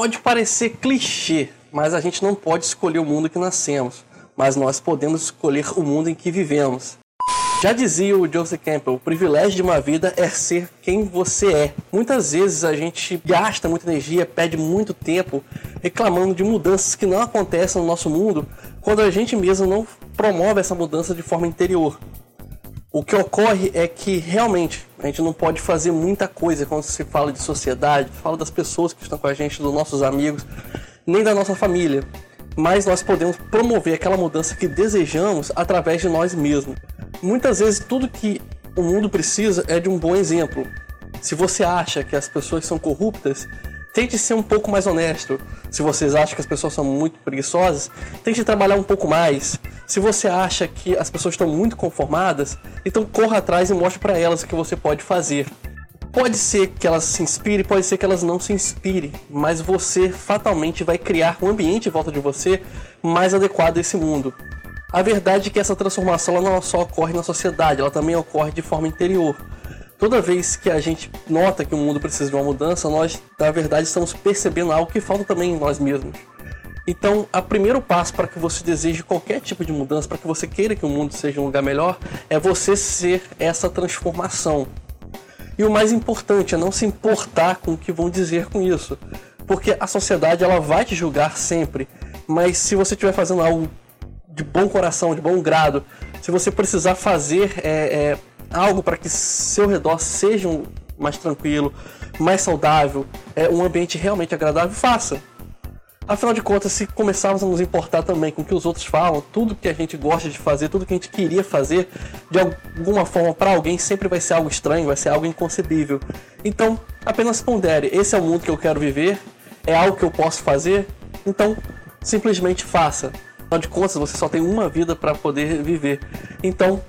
Pode parecer clichê, mas a gente não pode escolher o mundo que nascemos, mas nós podemos escolher o mundo em que vivemos. Já dizia o Joseph Campbell, o privilégio de uma vida é ser quem você é. Muitas vezes a gente gasta muita energia, perde muito tempo reclamando de mudanças que não acontecem no nosso mundo, quando a gente mesmo não promove essa mudança de forma interior. O que ocorre é que realmente a gente não pode fazer muita coisa quando se fala de sociedade, fala das pessoas que estão com a gente, dos nossos amigos, nem da nossa família. Mas nós podemos promover aquela mudança que desejamos através de nós mesmos. Muitas vezes tudo que o mundo precisa é de um bom exemplo. Se você acha que as pessoas são corruptas, tente ser um pouco mais honesto. Se vocês acham que as pessoas são muito preguiçosas, tente trabalhar um pouco mais. Se você acha que as pessoas estão muito conformadas, então corra atrás e mostre para elas o que você pode fazer. Pode ser que elas se inspirem, pode ser que elas não se inspirem, mas você fatalmente vai criar um ambiente em volta de você mais adequado a esse mundo. A verdade é que essa transformação ela não só ocorre na sociedade, ela também ocorre de forma interior toda vez que a gente nota que o mundo precisa de uma mudança, nós, na verdade, estamos percebendo algo que falta também em nós mesmos. Então, o primeiro passo para que você deseje qualquer tipo de mudança, para que você queira que o mundo seja um lugar melhor, é você ser essa transformação. E o mais importante é não se importar com o que vão dizer com isso, porque a sociedade ela vai te julgar sempre. Mas se você estiver fazendo algo de bom coração, de bom grado, se você precisar fazer é, é, algo para que seu redor seja um mais tranquilo, mais saudável, é um ambiente realmente agradável, faça. Afinal de contas, se começarmos a nos importar também com o que os outros falam, tudo que a gente gosta de fazer, tudo que a gente queria fazer, de alguma forma para alguém sempre vai ser algo estranho, vai ser algo inconcebível. Então, apenas pondere: esse é o mundo que eu quero viver, é algo que eu posso fazer, então simplesmente faça. Afinal de contas, você só tem uma vida para poder viver. Então,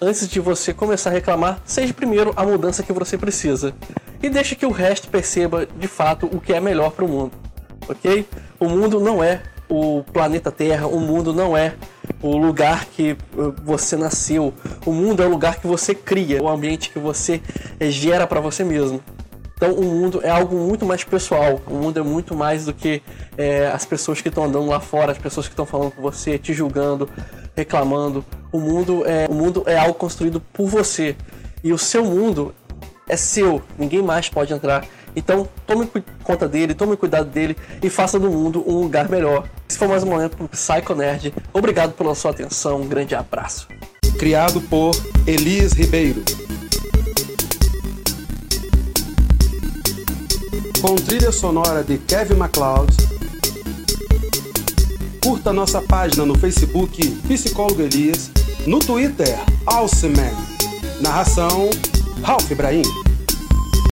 antes de você começar a reclamar, seja primeiro a mudança que você precisa. E deixe que o resto perceba de fato o que é melhor para o mundo. Ok? O mundo não é o planeta Terra, o mundo não é o lugar que uh, você nasceu. O mundo é o lugar que você cria, o ambiente que você eh, gera para você mesmo. Então o mundo é algo muito mais pessoal. O mundo é muito mais do que é, as pessoas que estão andando lá fora, as pessoas que estão falando com você, te julgando, reclamando. O mundo é, o mundo é algo construído por você. E o seu mundo é seu, ninguém mais pode entrar. Então, tome conta dele, tome cuidado dele e faça do mundo um lugar melhor. Esse foi mais um momento pro Psycho Nerd. Obrigado pela sua atenção, um grande abraço. Criado por Elias Ribeiro. Com trilha sonora de Kevin MacLeod Curta nossa página no Facebook Psicólogo Elias, no Twitter Alceman. Narração Ralph Ibrahim.